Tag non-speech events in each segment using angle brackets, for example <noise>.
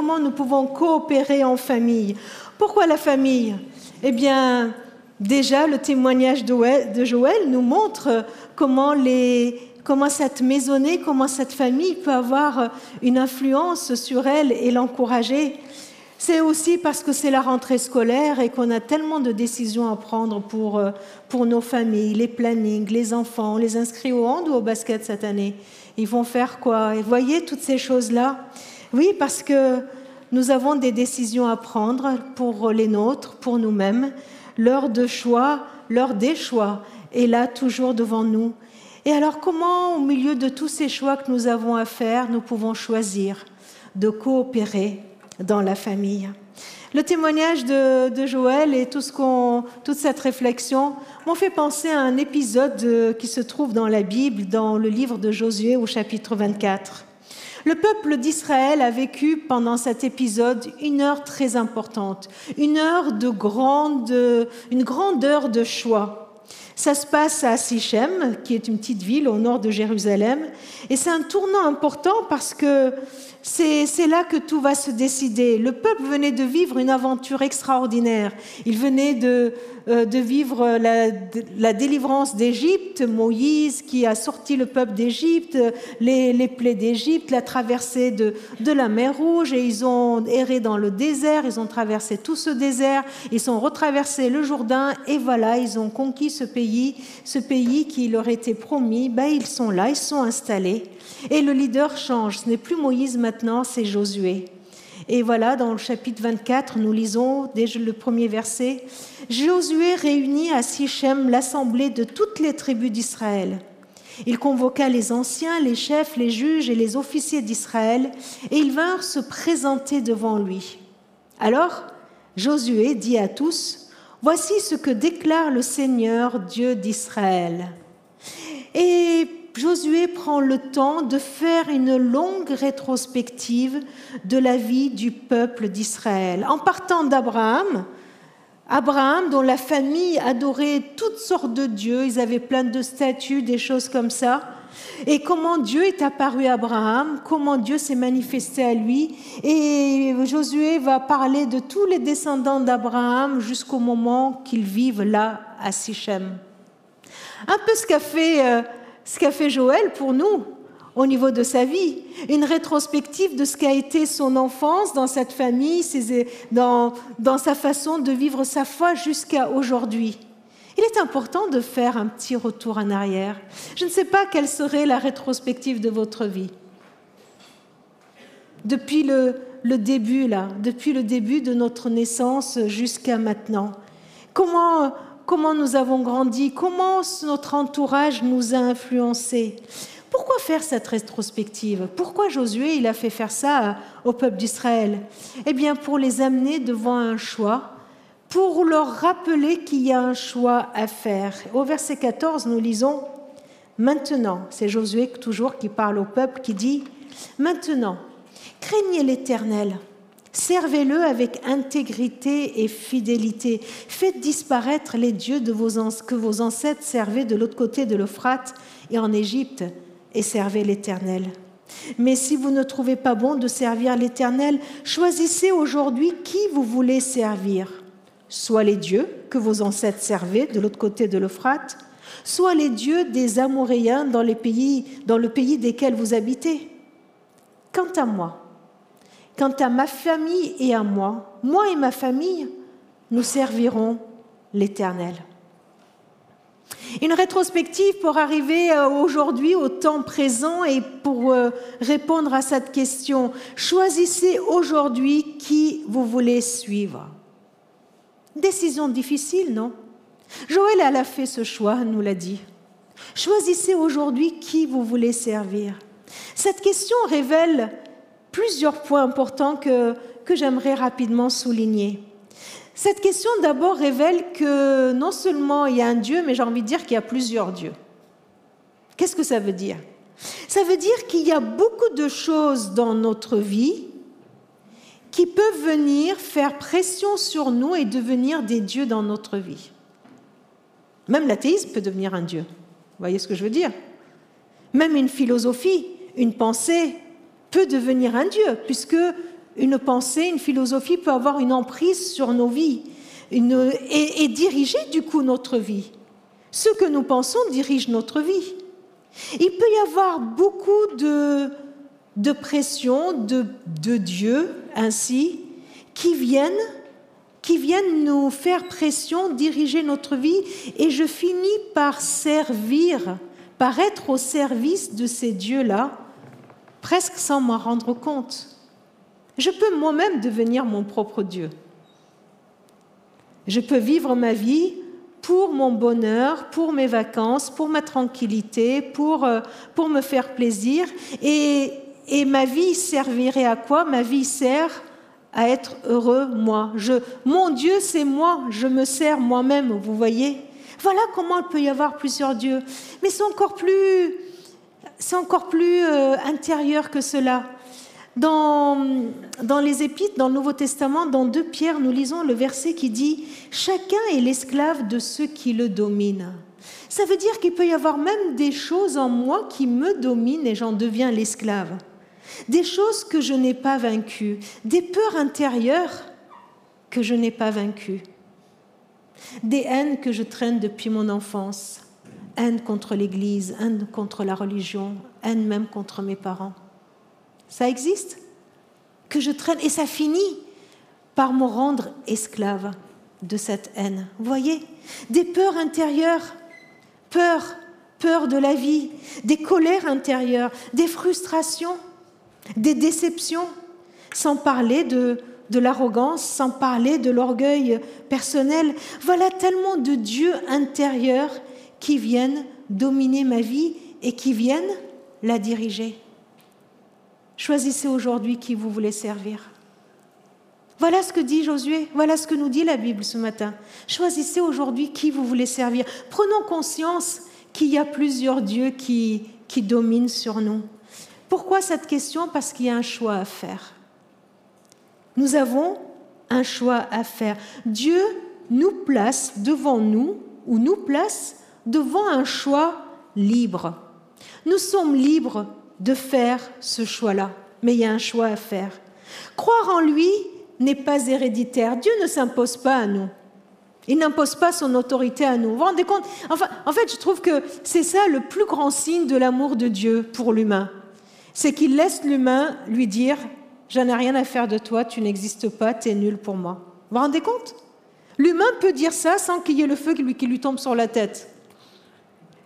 comment nous pouvons coopérer en famille. Pourquoi la famille? Eh bien, déjà, le témoignage de Joël nous montre comment, les, comment cette maisonnée, comment cette famille peut avoir une influence sur elle et l'encourager. C'est aussi parce que c'est la rentrée scolaire et qu'on a tellement de décisions à prendre pour, euh, pour nos familles, les plannings, les enfants, les inscrit au hand ou au basket cette année? Ils vont faire quoi? Et voyez toutes ces choses-là? Oui, parce que nous avons des décisions à prendre pour les nôtres, pour nous-mêmes. L'heure de choix, l'heure des choix est là toujours devant nous. Et alors comment, au milieu de tous ces choix que nous avons à faire, nous pouvons choisir de coopérer dans la famille? Le témoignage de, Joël et toute cette réflexion m'ont fait penser à un épisode euh, qui se trouve dans la Bible, dans le livre de Josué au chapitre 24. Le peuple d'Israël a vécu pendant cet épisode une heure très importante, une heure de grande, une grande heure de choix. Ça se passe à Sichem, qui est une petite ville au nord de Jérusalem, et c'est un tournant important parce que c'est là que tout va se décider. Le peuple venait de vivre une aventure extraordinaire. Il venait de, euh, vivre la, délivrance d'Égypte, Moïse qui a sorti le peuple d'Égypte, les, plaies d'Égypte, la traversée de, de, la mer Rouge, et ils ont erré dans le désert, ils ont traversé tout ce désert, ils ont retraversé le Jourdain, et voilà, ils ont conquis ce pays, ce pays qui leur était promis. Ben, ils sont là, ils sont installés. Et le leader change. Ce n'est plus Moïse maintenant, c'est Josué. Et voilà, dans le chapitre 24, nous lisons dès le premier verset, Josué réunit à Sichem l'assemblée de toutes les tribus d'Israël. Il convoqua les anciens, les chefs, les juges et les officiers d'Israël, et ils vinrent se présenter devant lui. Alors, Josué dit à tous, Voici ce que déclare le Seigneur, Dieu d'Israël. Et Josué prend le temps de faire une longue rétrospective de la vie du peuple d'Israël. En partant d'Abraham, Abraham dont la famille adorait toutes sortes de dieux, ils avaient plein de statues, des choses comme ça, et comment Dieu est apparu à Abraham, comment Dieu s'est manifesté à lui. Et Josué va parler de tous les descendants d'Abraham jusqu'au moment qu'ils vivent là à Sichem. Un peu ce qu'a fait euh, fait Joël pour nous au niveau de sa vie, une rétrospective de ce qu'a été son enfance dans cette famille, dans, dans sa façon de vivre sa foi jusqu'à aujourd'hui. Il est important de faire un petit retour en arrière. Je ne sais pas quelle serait la rétrospective de votre vie. Depuis le, début, là, depuis le début de notre naissance jusqu'à maintenant. Comment comment nous avons grandi, comment notre entourage nous a influencés. Pourquoi faire cette rétrospective? Pourquoi Josué il a fait faire ça au peuple d'Israël? Eh bien pour les amener devant un choix, pour leur rappeler qu'il y a un choix à faire. Au verset 14, nous lisons Maintenant, c'est Josué toujours qui parle au peuple qui dit Maintenant, craignez l'Éternel Servez-le avec intégrité et fidélité. Faites disparaître les dieux de vos, que vos ancêtres servaient de l'autre côté de l'Euphrate et en Égypte, et servez l'Éternel. Mais si vous ne trouvez pas bon de servir l'Éternel, choisissez aujourd'hui qui vous voulez servir. Soit les dieux que vos ancêtres servaient de l'autre côté de l'Euphrate, soit les dieux des Amoréens dans, le pays desquels vous habitez. Quant à moi, Quant à ma famille et à moi, moi et ma famille, nous servirons l'Éternel. Une rétrospective pour arriver euh, aujourd'hui au temps présent et pour euh, répondre à cette question. Choisissez aujourd'hui qui vous voulez suivre. Décision difficile, non? Joël a fait ce choix, nous l'a dit. Choisissez aujourd'hui qui vous voulez servir. Cette question révèle plusieurs points importants que, que j'aimerais rapidement souligner. Cette question d'abord révèle que non seulement il y a un Dieu, mais j'ai envie de dire qu'il y a plusieurs dieux. Qu'est-ce que ça veut dire? Ça veut dire qu'il y a beaucoup de choses dans notre vie qui peuvent venir faire pression sur nous et devenir des dieux dans notre vie. Même l'athéisme peut devenir un dieu. Vous voyez ce que je veux dire? Même une philosophie, une pensée, peut devenir un Dieu, puisque une pensée, une philosophie peut avoir une emprise sur nos vies et, diriger du coup notre vie. Ce que nous pensons dirige notre vie. Il peut y avoir beaucoup de, de pression de, de Dieu ainsi qui viennent qui viennent nous faire pression, diriger notre vie, et je finis par servir, par être au service de ces dieux-là, presque sans m'en rendre compte. Je peux moi-même devenir mon propre Dieu. Je peux vivre ma vie pour mon bonheur, pour mes vacances, pour ma tranquillité, pour, euh, pour me faire plaisir. Et, et ma vie servirait à quoi? Ma vie sert à être heureux, moi. Je, mon Dieu, c'est moi. Je me sers moi-même, vous voyez? Voilà comment il peut y avoir plusieurs dieux. Mais c'est encore plus, c'est encore plus euh, intérieur que cela. Dans, dans les Épîtres, dans le Nouveau Testament, dans 2 Pierre, nous lisons le verset qui dit Chacun est l'esclave de ceux qui le dominent. Ça veut dire qu'il peut y avoir même des choses en moi qui me dominent et j'en deviens l'esclave. Des choses que je n'ai pas vaincues, des peurs intérieures que je n'ai pas vaincues, des haines que je traîne depuis mon enfance, haine contre l'Église, haine contre la religion, haine même contre mes parents. Ça existe? Que je traîne et ça finit par me rendre esclave de cette haine. Vous voyez? Des peurs intérieures, peur, peur de la vie, des colères intérieures, des frustrations, des déceptions, sans parler de, de l'arrogance, sans parler de l'orgueil personnel. Voilà tellement de dieux intérieurs qui viennent dominer ma vie et qui viennent la diriger. Choisissez aujourd'hui qui vous voulez servir. Voilà ce que dit Josué, voilà ce que nous dit la Bible ce matin. Choisissez aujourd'hui qui vous voulez servir. Prenons conscience qu'il y a plusieurs dieux qui, qui dominent sur nous. Pourquoi cette question? Parce qu'il y a un choix à faire. Nous avons un choix à faire. Dieu nous place devant nous, ou nous place devant un choix libre. Nous sommes libres de faire ce choix-là, mais il y a un choix à faire. Croire en lui n'est pas héréditaire. Dieu ne s'impose pas à nous. Il n'impose pas son autorité à nous. Vous vous rendez compte? Enfin, En fait, je trouve que c'est ça le plus grand signe de l'amour de Dieu pour l'humain. C'est qu'il laisse l'humain lui dire J'en ai rien à faire de toi, tu n'existes pas, tu es nul pour moi. Vous vous rendez compte? L'humain peut dire ça sans qu'il y ait le feu qui lui, tombe sur la tête.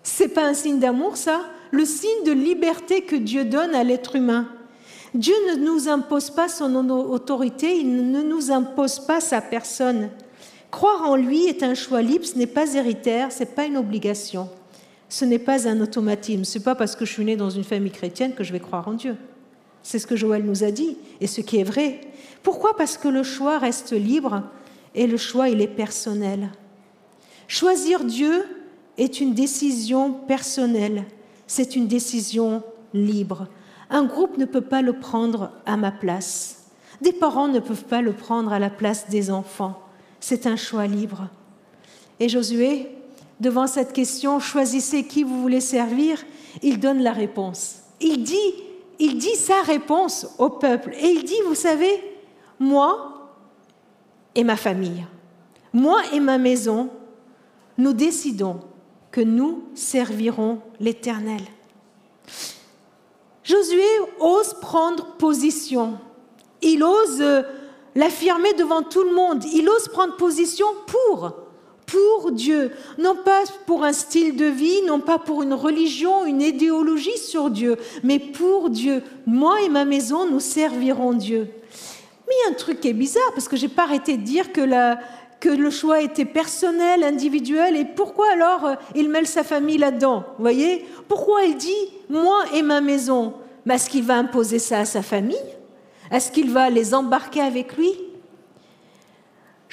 C'est pas un signe d'amour, ça? Le signe de liberté que Dieu donne à l'être humain. Dieu ne nous impose pas son autorité, il ne nous impose pas sa personne. Croire en lui est un choix libre, ce n'est pas héritaire, ce n'est pas une obligation. Ce n'est pas un automatisme. Ce n'est pas parce que je suis né dans une famille chrétienne que je vais croire en Dieu. C'est ce que Joël nous a dit et ce qui est vrai. Pourquoi Parce que le choix reste libre et le choix, il est personnel. Choisir Dieu est une décision personnelle c'est une décision libre. Un groupe ne peut pas le prendre à ma place. Des parents ne peuvent pas le prendre à la place des enfants. C'est un choix libre. Et Josué, devant cette question, choisissez qui vous voulez servir, il donne la réponse. Il dit, il dit sa réponse au peuple. Et il dit, vous savez, moi et ma famille, moi et ma maison, nous décidons que nous servirons l'Éternel. Josué ose prendre position. Il ose euh, l'affirmer devant tout le monde. Il ose prendre position pour, pour Dieu. Non pas pour un style de vie, non pas pour une religion, une idéologie sur Dieu, mais pour Dieu. Moi et ma maison, nous servirons Dieu. Mais il y a un truc qui est bizarre, parce que je n'ai pas arrêté de dire que le choix était personnel, individuel, et pourquoi alors euh, il mêle sa famille là-dedans Vous voyez? Pourquoi il dit moi et ma maison? Est-ce qu'il va imposer ça à sa famille? Est-ce qu'il va les embarquer avec lui?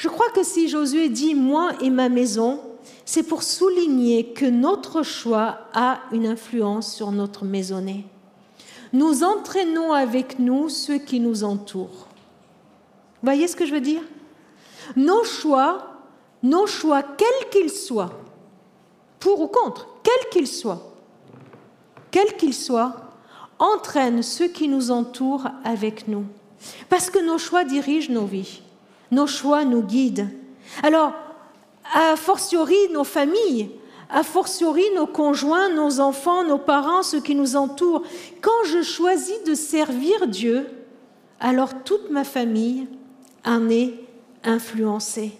Je crois que si Josué dit moi et ma maison, c'est pour souligner que notre choix a une influence sur notre maisonnée. Nous entraînons avec nous ceux qui nous entourent. Vous voyez ce que je veux dire? Nos choix, nos choix, quels qu'ils soient, pour ou contre, quels qu'ils soient, quels qu'ils soient, entraînent ceux qui nous entourent avec nous. Parce que nos choix dirigent nos vies. Nos choix nous guident. Alors, a fortiori nos familles, a fortiori nos conjoints, nos enfants, nos parents, ceux qui nous entourent. Quand je choisis de servir Dieu, alors toute ma famille en est influencée.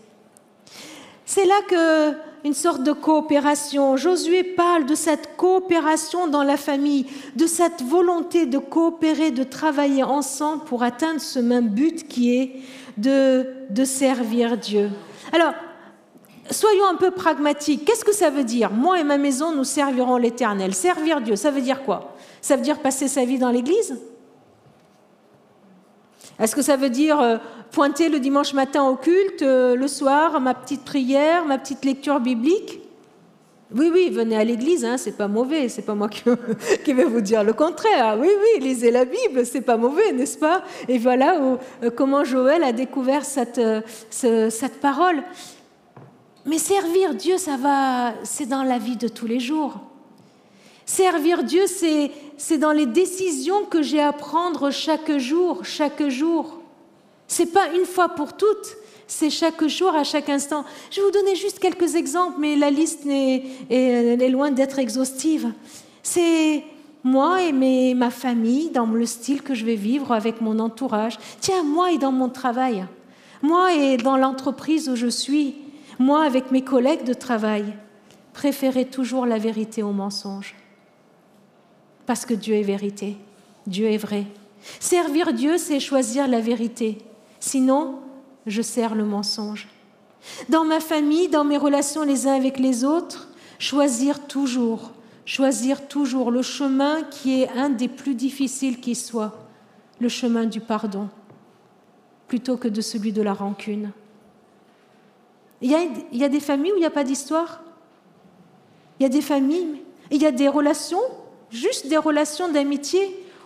C'est là que une sorte de coopération. Josué parle de cette coopération dans la famille, de cette volonté de coopérer, de travailler ensemble pour atteindre ce même but qui est de, servir Dieu. Alors, soyons un peu pragmatiques. Qu'est-ce que ça veut dire? Moi et ma maison, nous servirons l'Éternel. Servir Dieu, ça veut dire quoi? Ça veut dire passer sa vie dans l'Église? Est-ce que ça veut dire euh, pointer le dimanche matin au culte, euh, le soir, ma petite prière, ma petite lecture biblique? Oui, oui, venez à l'église, hein, c'est pas mauvais, c'est pas moi qui, <laughs> vais vous dire le contraire. Oui, oui, lisez la Bible, c'est pas mauvais, n'est-ce pas? Et voilà euh, comment Joël a découvert cette, cette parole. Mais servir Dieu, ça va, c'est dans la vie de tous les jours. Servir Dieu, c'est dans les décisions que j'ai à prendre chaque jour, chaque jour. C'est pas une fois pour toutes, c'est chaque jour, à chaque instant. Je vais vous donner juste quelques exemples, mais la liste est, est, loin d'être exhaustive. C'est moi et mes, ma famille dans le style que je vais vivre avec mon entourage. Tiens, moi et dans mon travail. Moi et dans l'entreprise où je suis. Moi, avec mes collègues de travail, préférez toujours la vérité au mensonge. Parce que Dieu est vérité, Dieu est vrai. Servir Dieu, c'est choisir la vérité. Sinon, je sers le mensonge. Dans ma famille, dans mes relations les uns avec les autres, choisir toujours, choisir toujours le chemin qui est un des plus difficiles qui soit, le chemin du pardon, plutôt que de celui de la rancune. Il y, a, des familles où il n'y a pas d'histoire? Il y a des familles, il y a des relations, juste des relations d'amitié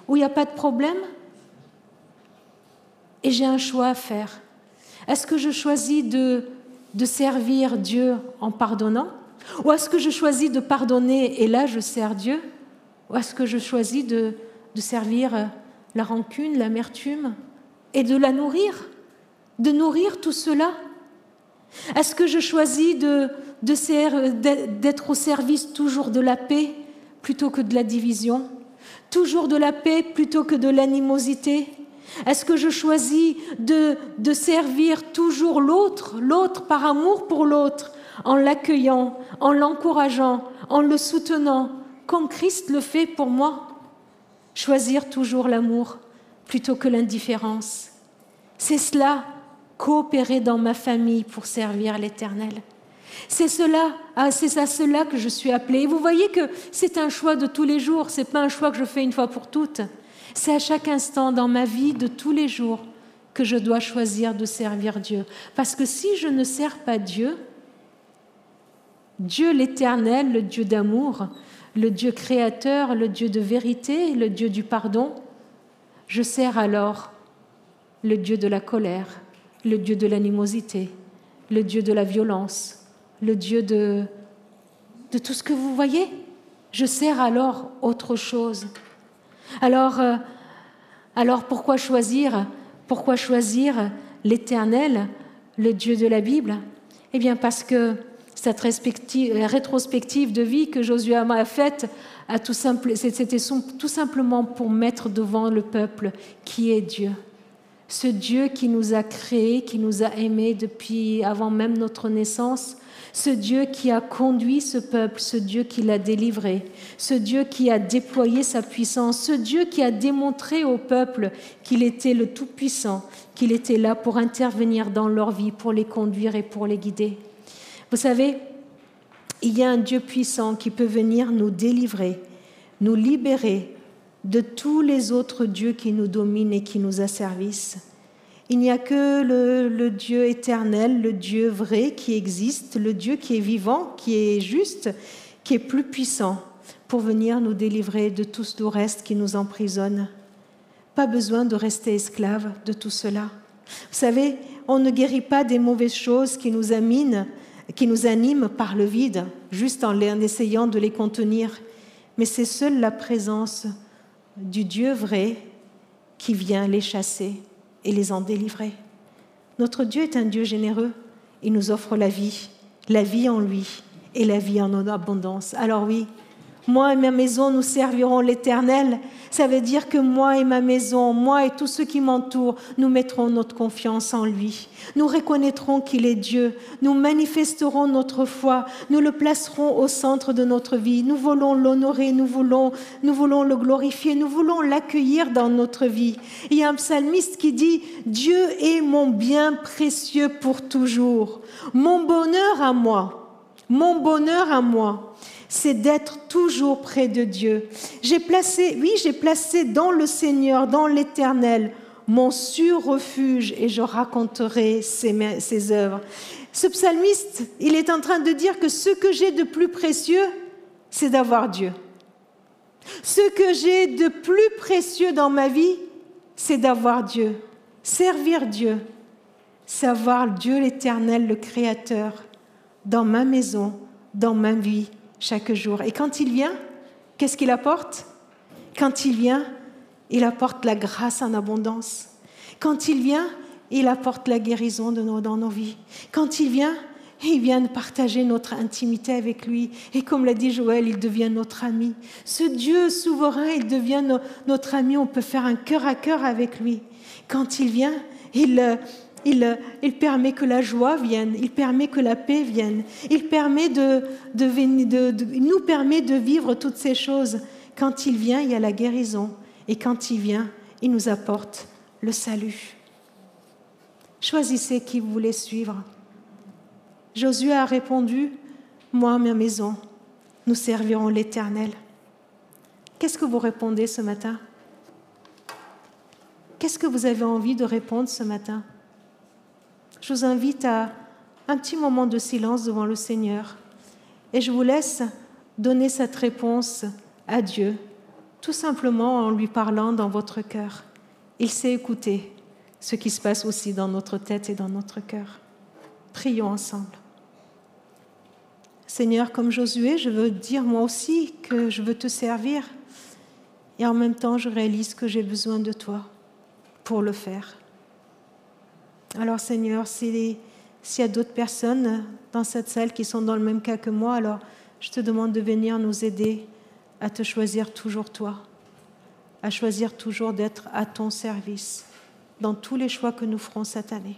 où il n'y a pas de problème. Et j'ai un choix à faire. Est-ce que je choisis de, de servir Dieu en pardonnant? Ou est-ce que je choisis de pardonner et là je sers Dieu? Ou est-ce que je choisis de, de servir la rancune, l'amertume et de la nourrir? De nourrir tout cela? Est-ce que je choisis d'être au service toujours de la paix plutôt que de la division Toujours de la paix plutôt que de l'animosité? Est-ce que je choisis de, de servir toujours l'autre, l'autre par amour pour l'autre, en l'accueillant, en l'encourageant, en le soutenant, comme Christ le fait pour moi? Choisir toujours l'amour plutôt que l'indifférence. C'est cela coopérer dans ma famille pour servir l'Éternel. C'est cela, ah, c'est à cela que je suis appelée. Et vous voyez que c'est un choix de tous les jours, c'est pas un choix que je fais une fois pour toutes. C'est à chaque instant dans ma vie de tous les jours que je dois choisir de servir Dieu. Parce que si je ne sers pas Dieu, Dieu l'Éternel, le Dieu d'amour, le Dieu créateur, le Dieu de vérité, le Dieu du pardon, je sers alors le Dieu de la colère, le Dieu de l'animosité, le Dieu de la violence, le Dieu de, de tout ce que vous voyez. Je sers alors autre chose. Alors, euh, alors pourquoi choisir Pourquoi choisir l'Éternel, le Dieu de la Bible? Eh bien parce que cette rétrospective de vie que Josué a faite, c'était tout simplement pour mettre devant le peuple qui est Dieu ce Dieu qui nous a créés, qui nous a aimés depuis avant même notre naissance, ce Dieu qui a conduit ce peuple, ce Dieu qui l'a délivré, ce Dieu qui a déployé sa puissance, ce Dieu qui a démontré au peuple qu'il était le Tout-Puissant, qu'il était là pour intervenir dans leur vie, pour les conduire et pour les guider. Vous savez, il y a un Dieu puissant qui peut venir nous délivrer, nous libérer de tous les autres dieux qui nous dominent et qui nous asservissent. Il n'y a que le, Dieu éternel, le Dieu vrai qui existe, le Dieu qui est vivant, qui est juste, qui est plus puissant pour venir nous délivrer de tout ce reste qui nous emprisonne. Pas besoin de rester esclave de tout cela. Vous savez, on ne guérit pas des mauvaises choses qui nous aminent, qui nous animent par le vide, juste en essayant de les contenir. Mais c'est seule la présence du Dieu vrai qui vient les chasser. et les en délivrer. Notre Dieu est un Dieu généreux. Il nous offre la vie, la vie en lui et la vie en abondance. Alors oui, moi et ma maison, nous servirons l'Éternel. Ça veut dire que moi et ma maison, moi et tous ceux qui m'entourent, nous mettrons notre confiance en lui. Nous reconnaîtrons qu'il est Dieu. Nous manifesterons notre foi. Nous le placerons au centre de notre vie. Nous voulons l'honorer. Nous voulons, nous voulons le glorifier. Nous voulons l'accueillir dans notre vie. Il y a un psalmiste qui dit, Dieu est mon bien précieux pour toujours. Mon bonheur à moi. Mon bonheur à moi c'est d'être toujours près de Dieu. J'ai placé, oui, j'ai placé dans le Seigneur, dans l'Éternel, mon sûr refuge et je raconterai ses, ses œuvres. Ce psalmiste, il est en train de dire que ce que j'ai de plus précieux, c'est d'avoir Dieu. Ce que j'ai de plus précieux dans ma vie, c'est d'avoir Dieu, servir Dieu, savoir Dieu l'Éternel, le Créateur, dans ma maison, dans ma vie, chaque jour. Et quand il vient, qu'est-ce qu'il apporte? Quand il vient, il apporte la grâce en abondance. Quand il vient, il apporte la guérison de nos, dans nos vies. Quand il vient, il vient de partager notre intimité avec lui. Et comme l'a dit Joël, il devient notre ami. Ce Dieu souverain, il devient notre ami. On peut faire un cœur à cœur avec lui. Quand il vient, il, il, permet que la joie vienne, il permet que la paix vienne, il, de, nous permet de vivre toutes ces choses. Quand il vient, il y a la guérison, et quand il vient, il nous apporte le salut. Choisissez qui vous voulez suivre. Josué a répondu, moi, ma maison, nous servirons l'Éternel. Qu'est-ce que vous répondez ce matin? Qu'est-ce que vous avez envie de répondre ce matin? Je vous invite à un petit moment de silence devant le Seigneur et je vous laisse donner cette réponse à Dieu, tout simplement en lui parlant dans votre cœur. Il sait écouter ce qui se passe aussi dans notre tête et dans notre cœur. Prions ensemble. Seigneur, comme Josué, je veux dire moi aussi que je veux te servir et en même temps je réalise que j'ai besoin de toi pour le faire. Alors Seigneur, s'il y a d'autres personnes dans cette salle qui sont dans le même cas que moi, alors je te demande de venir nous aider à te choisir toujours toi, à choisir toujours d'être à ton service dans tous les choix que nous ferons cette année.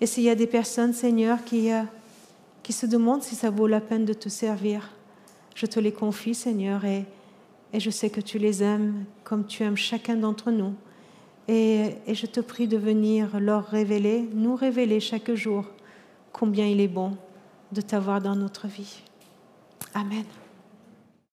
Et s'il y a des personnes, Seigneur, qui, euh, se demandent si ça vaut la peine de te servir, je te les confie, Seigneur, et je sais que tu les aimes comme tu aimes chacun d'entre nous. Et, je te prie de venir leur révéler, nous révéler chaque jour combien il est bon de t'avoir dans notre vie. Amen.